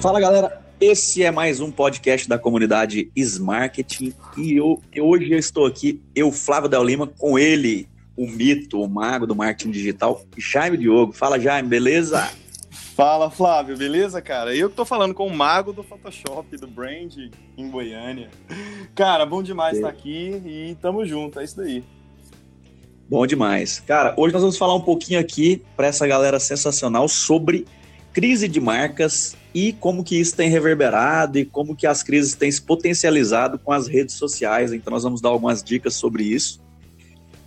Fala galera, esse é mais um podcast da comunidade Smarketing e eu, hoje eu estou aqui, eu, Flávio Del Lima, com ele, o mito, o mago do marketing digital, Jaime Diogo. Fala Jaime, beleza? Fala Flávio, beleza, cara? Eu que tô falando com o mago do Photoshop, do brand em Goiânia. Cara, bom demais estar aqui e tamo junto, é isso daí. Bom demais. Cara, hoje nós vamos falar um pouquinho aqui para essa galera sensacional sobre crise de marcas e como que isso tem reverberado e como que as crises têm se potencializado com as redes sociais. Então nós vamos dar algumas dicas sobre isso.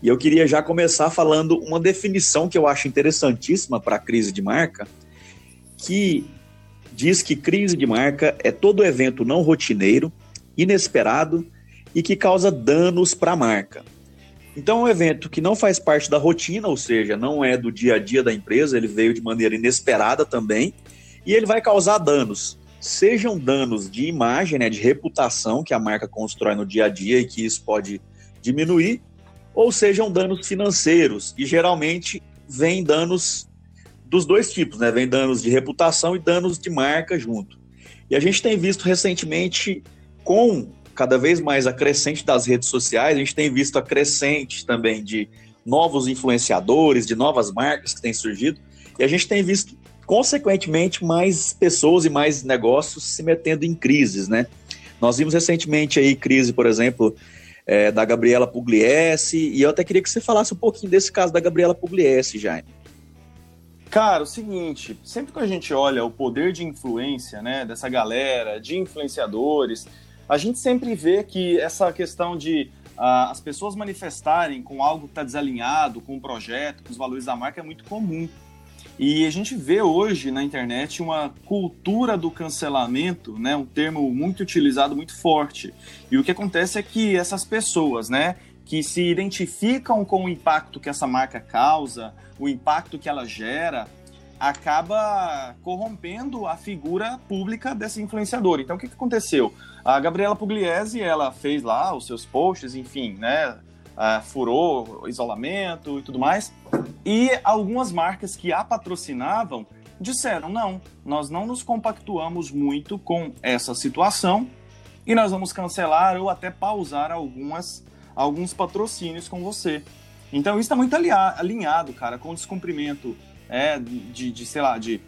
E eu queria já começar falando uma definição que eu acho interessantíssima para a crise de marca, que diz que crise de marca é todo evento não rotineiro, inesperado e que causa danos para a marca. Então, é um evento que não faz parte da rotina, ou seja, não é do dia a dia da empresa, ele veio de maneira inesperada também, e ele vai causar danos. Sejam danos de imagem, né, de reputação que a marca constrói no dia a dia e que isso pode diminuir, ou sejam danos financeiros, e geralmente vem danos dos dois tipos, né? Vem danos de reputação e danos de marca junto. E a gente tem visto recentemente com cada vez mais a crescente das redes sociais, a gente tem visto a crescente também de novos influenciadores, de novas marcas que têm surgido, e a gente tem visto consequentemente, mais pessoas e mais negócios se metendo em crises, né? Nós vimos recentemente aí crise, por exemplo, é, da Gabriela Pugliese, e eu até queria que você falasse um pouquinho desse caso da Gabriela Pugliese, Jaime. Cara, o seguinte, sempre que a gente olha o poder de influência, né, dessa galera, de influenciadores, a gente sempre vê que essa questão de uh, as pessoas manifestarem com algo que está desalinhado com o projeto, com os valores da marca é muito comum. E a gente vê hoje na internet uma cultura do cancelamento, né, um termo muito utilizado, muito forte. E o que acontece é que essas pessoas, né, que se identificam com o impacto que essa marca causa, o impacto que ela gera, acaba corrompendo a figura pública desse influenciador. Então, o que, que aconteceu? A Gabriela Pugliese, ela fez lá os seus posts, enfim, né, uh, furou isolamento e tudo mais. E algumas marcas que a patrocinavam disseram: não, nós não nos compactuamos muito com essa situação e nós vamos cancelar ou até pausar algumas, alguns patrocínios com você. Então isso está muito alinhado, cara, com o descumprimento é, de, de, sei lá, de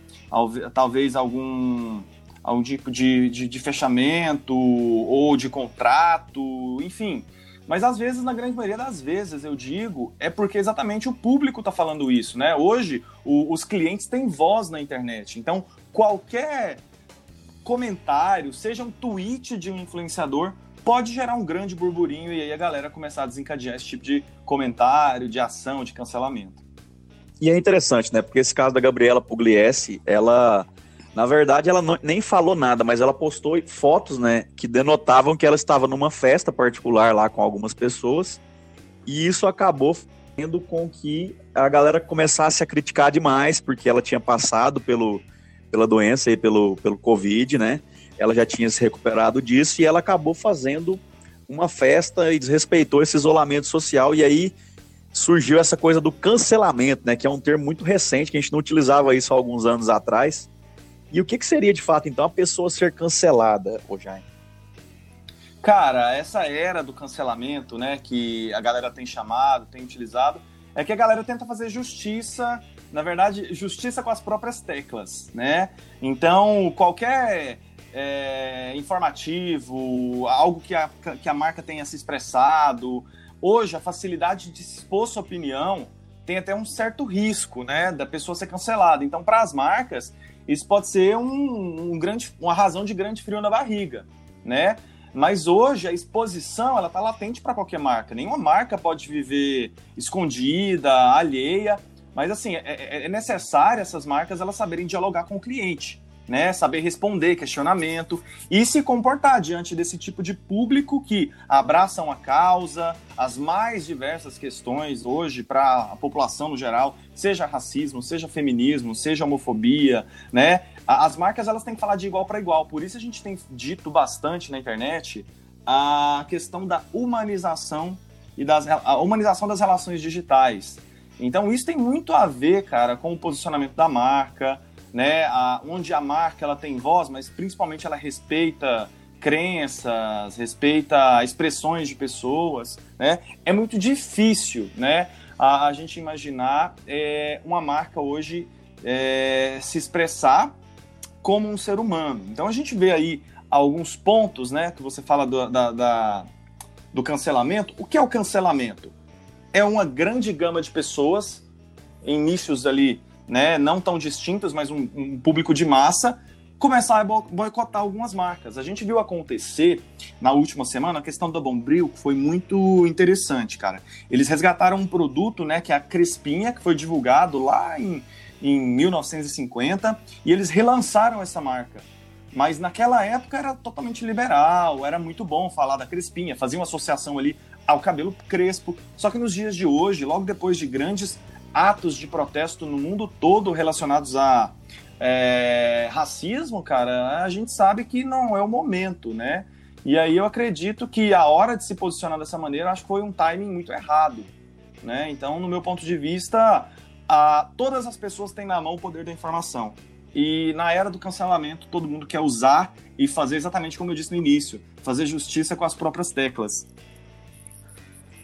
talvez algum, algum tipo de, de, de fechamento ou de contrato, enfim. Mas às vezes, na grande maioria das vezes, eu digo, é porque exatamente o público está falando isso, né? Hoje, o, os clientes têm voz na internet. Então, qualquer comentário, seja um tweet de um influenciador, pode gerar um grande burburinho e aí a galera começar a desencadear esse tipo de comentário, de ação, de cancelamento. E é interessante, né? Porque esse caso da Gabriela Pugliese, ela na verdade, ela não, nem falou nada, mas ela postou fotos, né, que denotavam que ela estava numa festa particular lá com algumas pessoas, e isso acabou fazendo com que a galera começasse a criticar demais, porque ela tinha passado pelo, pela doença e pelo, pelo Covid, né? Ela já tinha se recuperado disso e ela acabou fazendo uma festa e desrespeitou esse isolamento social, e aí surgiu essa coisa do cancelamento, né? Que é um termo muito recente, que a gente não utilizava isso há alguns anos atrás e o que, que seria de fato, então, a pessoa ser cancelada, Jaime? Cara, essa era do cancelamento, né, que a galera tem chamado, tem utilizado, é que a galera tenta fazer justiça, na verdade, justiça com as próprias teclas, né? Então, qualquer é, informativo, algo que a, que a marca tenha se expressado, hoje a facilidade de expor sua opinião tem até um certo risco, né, da pessoa ser cancelada. Então, para as marcas, isso pode ser um, um, grande, uma razão de grande frio na barriga, né? Mas hoje a exposição ela está latente para qualquer marca. Nenhuma marca pode viver escondida, alheia. Mas assim é, é, é necessário essas marcas elas saberem dialogar com o cliente né? Saber responder questionamento e se comportar diante desse tipo de público que abraçam a causa, as mais diversas questões hoje para a população no geral, seja racismo, seja feminismo, seja homofobia, né? As marcas elas têm que falar de igual para igual. Por isso a gente tem dito bastante na internet a questão da humanização e das, a humanização das relações digitais. Então isso tem muito a ver, cara, com o posicionamento da marca, né, a, onde a marca ela tem voz, mas principalmente ela respeita crenças, respeita expressões de pessoas, né? É muito difícil, né, a, a gente imaginar é, uma marca hoje é, se expressar como um ser humano. Então a gente vê aí alguns pontos, né, que você fala do, da, da, do cancelamento. O que é o cancelamento? É uma grande gama de pessoas em nichos ali, né, não tão distintos, mas um, um público de massa começar a boicotar algumas marcas. A gente viu acontecer na última semana a questão da Bombril, que foi muito interessante, cara. Eles resgataram um produto, né, que é a Crespinha, que foi divulgado lá em, em 1950, e eles relançaram essa marca. Mas naquela época era totalmente liberal, era muito bom falar da Crespinha, fazia uma associação ali ao cabelo crespo. Só que nos dias de hoje, logo depois de grandes atos de protesto no mundo todo relacionados a é, racismo, cara, a gente sabe que não é o momento, né? E aí eu acredito que a hora de se posicionar dessa maneira, acho que foi um timing muito errado, né? Então, no meu ponto de vista, a, todas as pessoas têm na mão o poder da informação. E na era do cancelamento, todo mundo quer usar e fazer exatamente como eu disse no início, fazer justiça com as próprias teclas.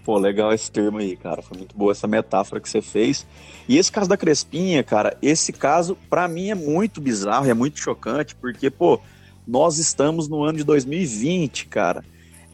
Pô, legal esse termo aí, cara. Foi muito boa essa metáfora que você fez. E esse caso da Crespinha, cara, esse caso, para mim, é muito bizarro, é muito chocante, porque, pô, nós estamos no ano de 2020, cara.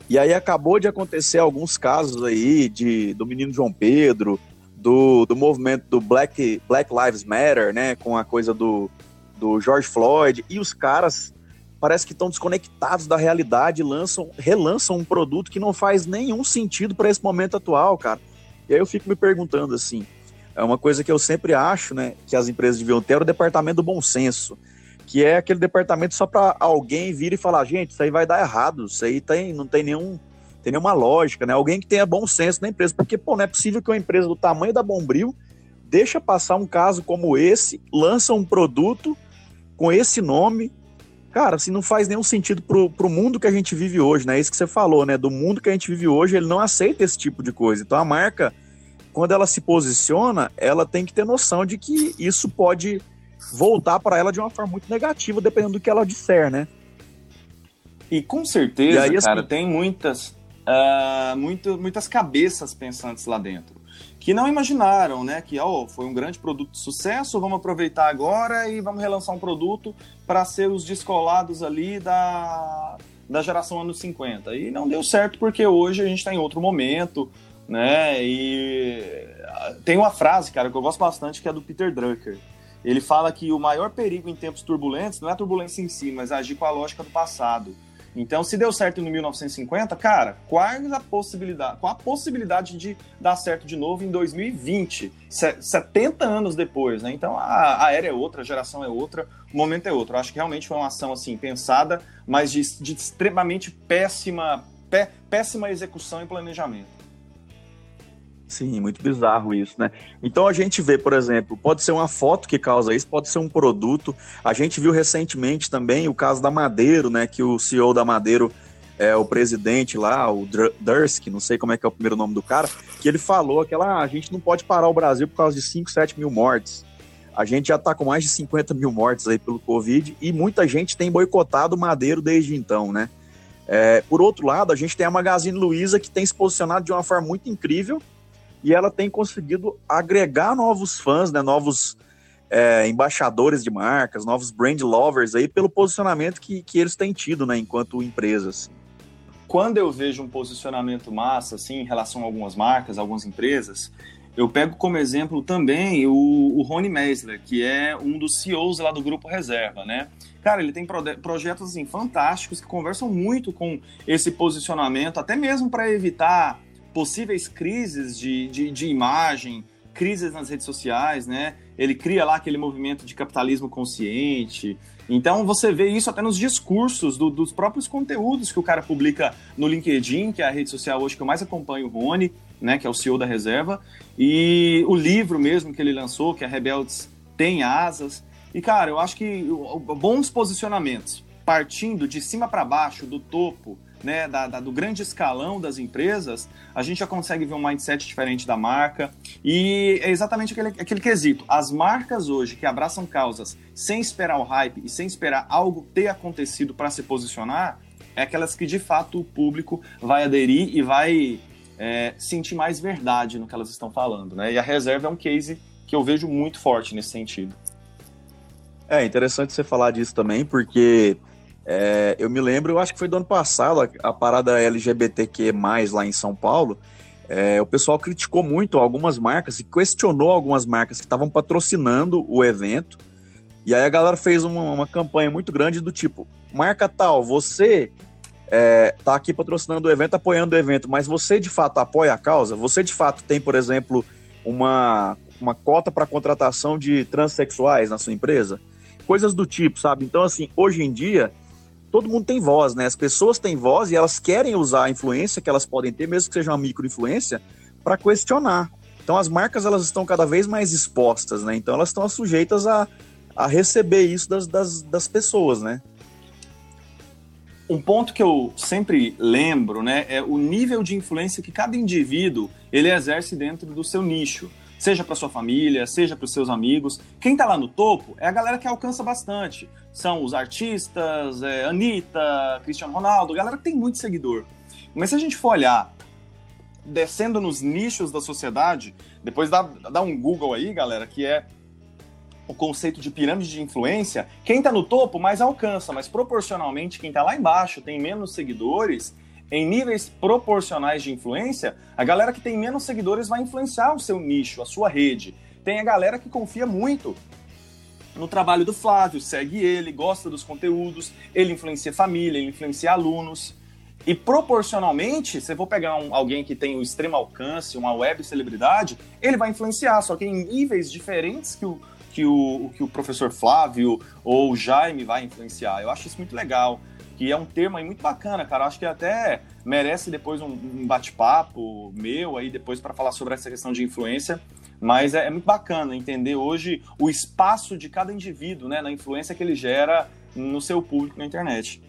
E aí acabou de acontecer alguns casos aí de, do menino João Pedro, do, do movimento do Black, Black Lives Matter, né? Com a coisa do, do George Floyd. E os caras parece que estão desconectados da realidade, lançam, relançam um produto que não faz nenhum sentido para esse momento atual, cara. E aí eu fico me perguntando assim, é uma coisa que eu sempre acho, né, que as empresas deviam ter é o departamento do bom senso, que é aquele departamento só para alguém vir e falar, gente, isso aí vai dar errado, isso aí tem, não tem nenhum tem nenhuma lógica, né? Alguém que tenha bom senso na empresa, porque pô, não é possível que uma empresa do tamanho da Bombril deixa passar um caso como esse, lança um produto com esse nome, cara, assim, não faz nenhum sentido pro, pro mundo que a gente vive hoje, né? É isso que você falou, né? Do mundo que a gente vive hoje, ele não aceita esse tipo de coisa. Então a marca, quando ela se posiciona, ela tem que ter noção de que isso pode voltar para ela de uma forma muito negativa, dependendo do que ela disser, né? E com certeza, e aí, cara, assim, tem muitas, uh, muito, muitas cabeças pensantes lá dentro que não imaginaram, né, que oh, foi um grande produto de sucesso, vamos aproveitar agora e vamos relançar um produto para ser os descolados ali da, da geração anos 50. E não deu certo porque hoje a gente está em outro momento, né, e tem uma frase, cara, que eu gosto bastante, que é do Peter Drucker. Ele fala que o maior perigo em tempos turbulentos não é a turbulência em si, mas agir com a lógica do passado. Então, se deu certo no 1950, cara, qual a possibilidade, qual a possibilidade de dar certo de novo em 2020, 70 anos depois, né? Então, a, a era é outra, a geração é outra, o momento é outro. Eu acho que realmente foi uma ação assim pensada, mas de, de extremamente péssima, pé, péssima execução e planejamento. Sim, muito bizarro isso, né? Então a gente vê, por exemplo, pode ser uma foto que causa isso, pode ser um produto. A gente viu recentemente também o caso da Madeiro, né? Que o CEO da Madeiro é o presidente lá, o Dursk, não sei como é que é o primeiro nome do cara, que ele falou que ah, a gente não pode parar o Brasil por causa de 5, 7 mil mortes. A gente já está com mais de 50 mil mortes aí pelo Covid e muita gente tem boicotado Madeiro desde então, né? É, por outro lado, a gente tem a Magazine Luiza que tem se posicionado de uma forma muito incrível e ela tem conseguido agregar novos fãs, né, novos é, embaixadores de marcas, novos brand lovers aí pelo posicionamento que, que eles têm tido, né, enquanto empresas. Quando eu vejo um posicionamento massa, assim, em relação a algumas marcas, algumas empresas, eu pego como exemplo também o, o Rony Meisler, que é um dos CEOs lá do Grupo Reserva, né? Cara, ele tem projetos assim, fantásticos que conversam muito com esse posicionamento, até mesmo para evitar possíveis crises de, de, de, imagem, crises nas redes sociais, né? Ele cria lá aquele movimento de capitalismo consciente. Então você vê isso até nos discursos do, dos próprios conteúdos que o cara publica no LinkedIn, que é a rede social hoje que eu mais acompanho o Rony, né? Que é o CEO da reserva. E o livro mesmo que ele lançou, que é Rebeldes Tem Asas. E, cara, eu acho que bons posicionamentos, partindo de cima para baixo, do topo, né, da, da, do grande escalão das empresas, a gente já consegue ver um mindset diferente da marca. E é exatamente aquele, aquele quesito. As marcas hoje que abraçam causas sem esperar o hype e sem esperar algo ter acontecido para se posicionar, é aquelas que de fato o público vai aderir e vai é, sentir mais verdade no que elas estão falando. Né? E a reserva é um case que eu vejo muito forte nesse sentido. É interessante você falar disso também, porque é, eu me lembro, eu acho que foi do ano passado, a, a parada LGBTQ+, lá em São Paulo, é, o pessoal criticou muito algumas marcas e questionou algumas marcas que estavam patrocinando o evento. E aí a galera fez uma, uma campanha muito grande do tipo, marca tal, você é, tá aqui patrocinando o evento, apoiando o evento, mas você de fato apoia a causa? Você de fato tem, por exemplo, uma, uma cota para contratação de transexuais na sua empresa? Coisas do tipo, sabe? Então, assim, hoje em dia, todo mundo tem voz, né? As pessoas têm voz e elas querem usar a influência que elas podem ter, mesmo que seja uma microinfluência, para questionar. Então as marcas elas estão cada vez mais expostas, né? Então elas estão sujeitas a, a receber isso das, das, das pessoas, né? Um ponto que eu sempre lembro, né, é o nível de influência que cada indivíduo ele exerce dentro do seu nicho seja para sua família, seja para os seus amigos. Quem está lá no topo é a galera que alcança bastante. São os artistas, é, Anitta, Cristiano Ronaldo, galera que tem muito seguidor. Mas se a gente for olhar descendo nos nichos da sociedade, depois dá, dá um Google aí, galera, que é o conceito de pirâmide de influência, quem está no topo mais alcança, mas proporcionalmente quem está lá embaixo tem menos seguidores em níveis proporcionais de influência, a galera que tem menos seguidores vai influenciar o seu nicho, a sua rede. Tem a galera que confia muito no trabalho do Flávio, segue ele, gosta dos conteúdos, ele influencia família, ele influencia alunos. E proporcionalmente, se eu vou pegar um, alguém que tem um extremo alcance, uma web celebridade, ele vai influenciar, só que em níveis diferentes que o, que o, que o professor Flávio ou o Jaime vai influenciar. Eu acho isso muito legal que é um termo aí muito bacana, cara. Acho que até merece depois um, um bate-papo meu aí depois para falar sobre essa questão de influência. Mas é, é, muito bacana entender hoje o espaço de cada indivíduo, né, na influência que ele gera no seu público na internet.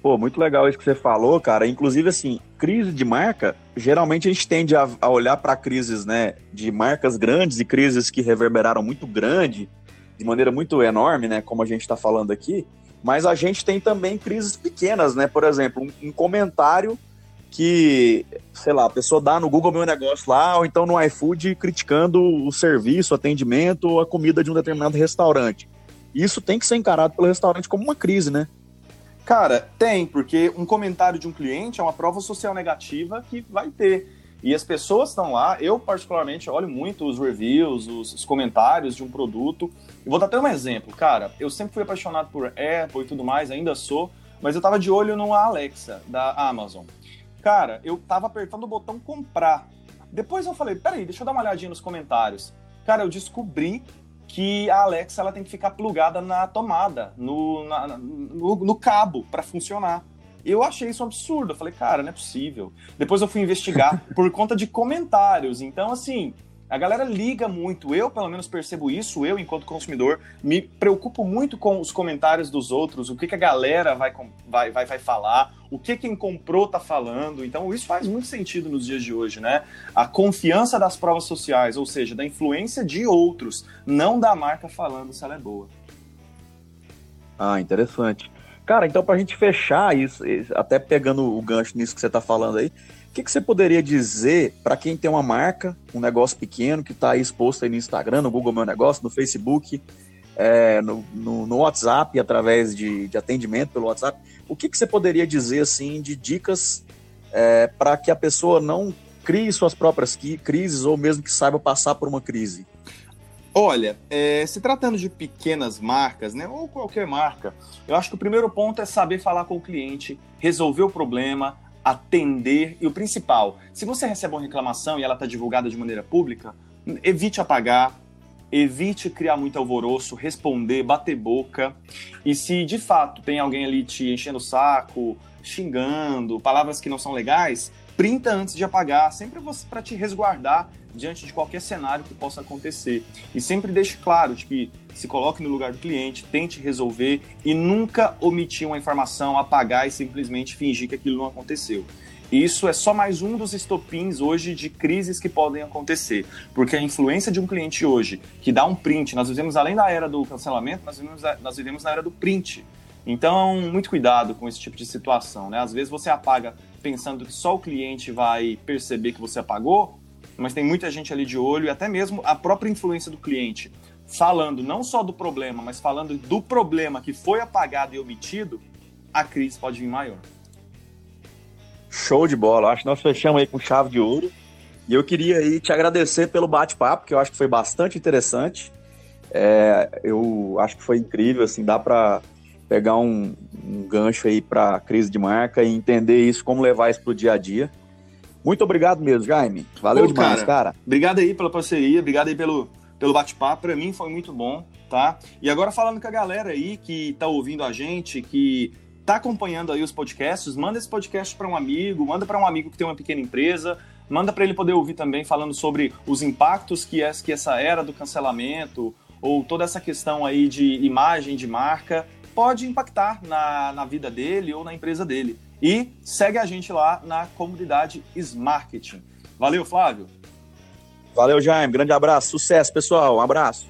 Pô, muito legal isso que você falou, cara. Inclusive, assim, crise de marca, geralmente a gente tende a, a olhar para crises, né, de marcas grandes e crises que reverberaram muito grande, de maneira muito enorme, né, como a gente está falando aqui. Mas a gente tem também crises pequenas, né? Por exemplo, um, um comentário que, sei lá, a pessoa dá no Google meu negócio lá, ou então no iFood criticando o serviço, o atendimento ou a comida de um determinado restaurante. Isso tem que ser encarado pelo restaurante como uma crise, né? Cara, tem, porque um comentário de um cliente é uma prova social negativa que vai ter. E as pessoas estão lá, eu particularmente olho muito os reviews, os, os comentários de um produto. Vou dar até um exemplo, cara. Eu sempre fui apaixonado por Apple e tudo mais, ainda sou, mas eu tava de olho no Alexa da Amazon. Cara, eu tava apertando o botão comprar. Depois eu falei, peraí, deixa eu dar uma olhadinha nos comentários. Cara, eu descobri que a Alexa ela tem que ficar plugada na tomada, no, na, no, no cabo, para funcionar. Eu achei isso um absurdo. Eu falei, cara, não é possível. Depois eu fui investigar por conta de comentários. Então, assim, a galera liga muito. Eu, pelo menos, percebo isso. Eu, enquanto consumidor, me preocupo muito com os comentários dos outros, o que, que a galera vai, vai, vai, vai falar, o que quem comprou tá falando. Então, isso faz muito sentido nos dias de hoje, né? A confiança das provas sociais, ou seja, da influência de outros, não da marca falando se ela é boa. Ah, interessante. Cara, então para a gente fechar isso, até pegando o gancho nisso que você está falando aí, o que, que você poderia dizer para quem tem uma marca, um negócio pequeno, que está exposto aí no Instagram, no Google Meu Negócio, no Facebook, é, no, no, no, WhatsApp, através de, de, atendimento pelo WhatsApp, o que, que você poderia dizer assim de dicas é, para que a pessoa não crie suas próprias crises ou mesmo que saiba passar por uma crise? Olha, é, se tratando de pequenas marcas, né, ou qualquer marca, eu acho que o primeiro ponto é saber falar com o cliente, resolver o problema, atender e o principal, se você recebe uma reclamação e ela está divulgada de maneira pública, evite apagar, evite criar muito alvoroço, responder, bater boca. E se de fato tem alguém ali te enchendo o saco, xingando, palavras que não são legais, printa antes de apagar, sempre para te resguardar diante de qualquer cenário que possa acontecer. E sempre deixe claro de que se coloque no lugar do cliente, tente resolver e nunca omitir uma informação, apagar e simplesmente fingir que aquilo não aconteceu. Isso é só mais um dos estopins hoje de crises que podem acontecer, porque a influência de um cliente hoje que dá um print, nós vivemos além da era do cancelamento, nós vivemos, nós vivemos na era do print. Então, muito cuidado com esse tipo de situação, né? Às vezes você apaga pensando que só o cliente vai perceber que você apagou, mas tem muita gente ali de olho e até mesmo a própria influência do cliente falando não só do problema, mas falando do problema que foi apagado e omitido, a crise pode vir maior. Show de bola. Acho que nós fechamos aí com chave de ouro. E eu queria aí te agradecer pelo bate-papo, que eu acho que foi bastante interessante. É, eu acho que foi incrível, assim, dá para pegar um, um, gancho aí para crise de marca e entender isso, como levar isso para o dia a dia. Muito obrigado mesmo, Jaime. Valeu Pô, demais, cara. cara. Obrigado aí pela parceria, obrigado aí pelo, pelo bate-papo. Para mim foi muito bom, tá? E agora falando com a galera aí que tá ouvindo a gente, que tá acompanhando aí os podcasts, manda esse podcast para um amigo, manda para um amigo que tem uma pequena empresa, manda para ele poder ouvir também falando sobre os impactos que, é, que essa era do cancelamento ou toda essa questão aí de imagem de marca pode impactar na, na vida dele ou na empresa dele. E segue a gente lá na comunidade Smarketing. Valeu, Flávio. Valeu, Jaime. Grande abraço. Sucesso, pessoal. Um abraço.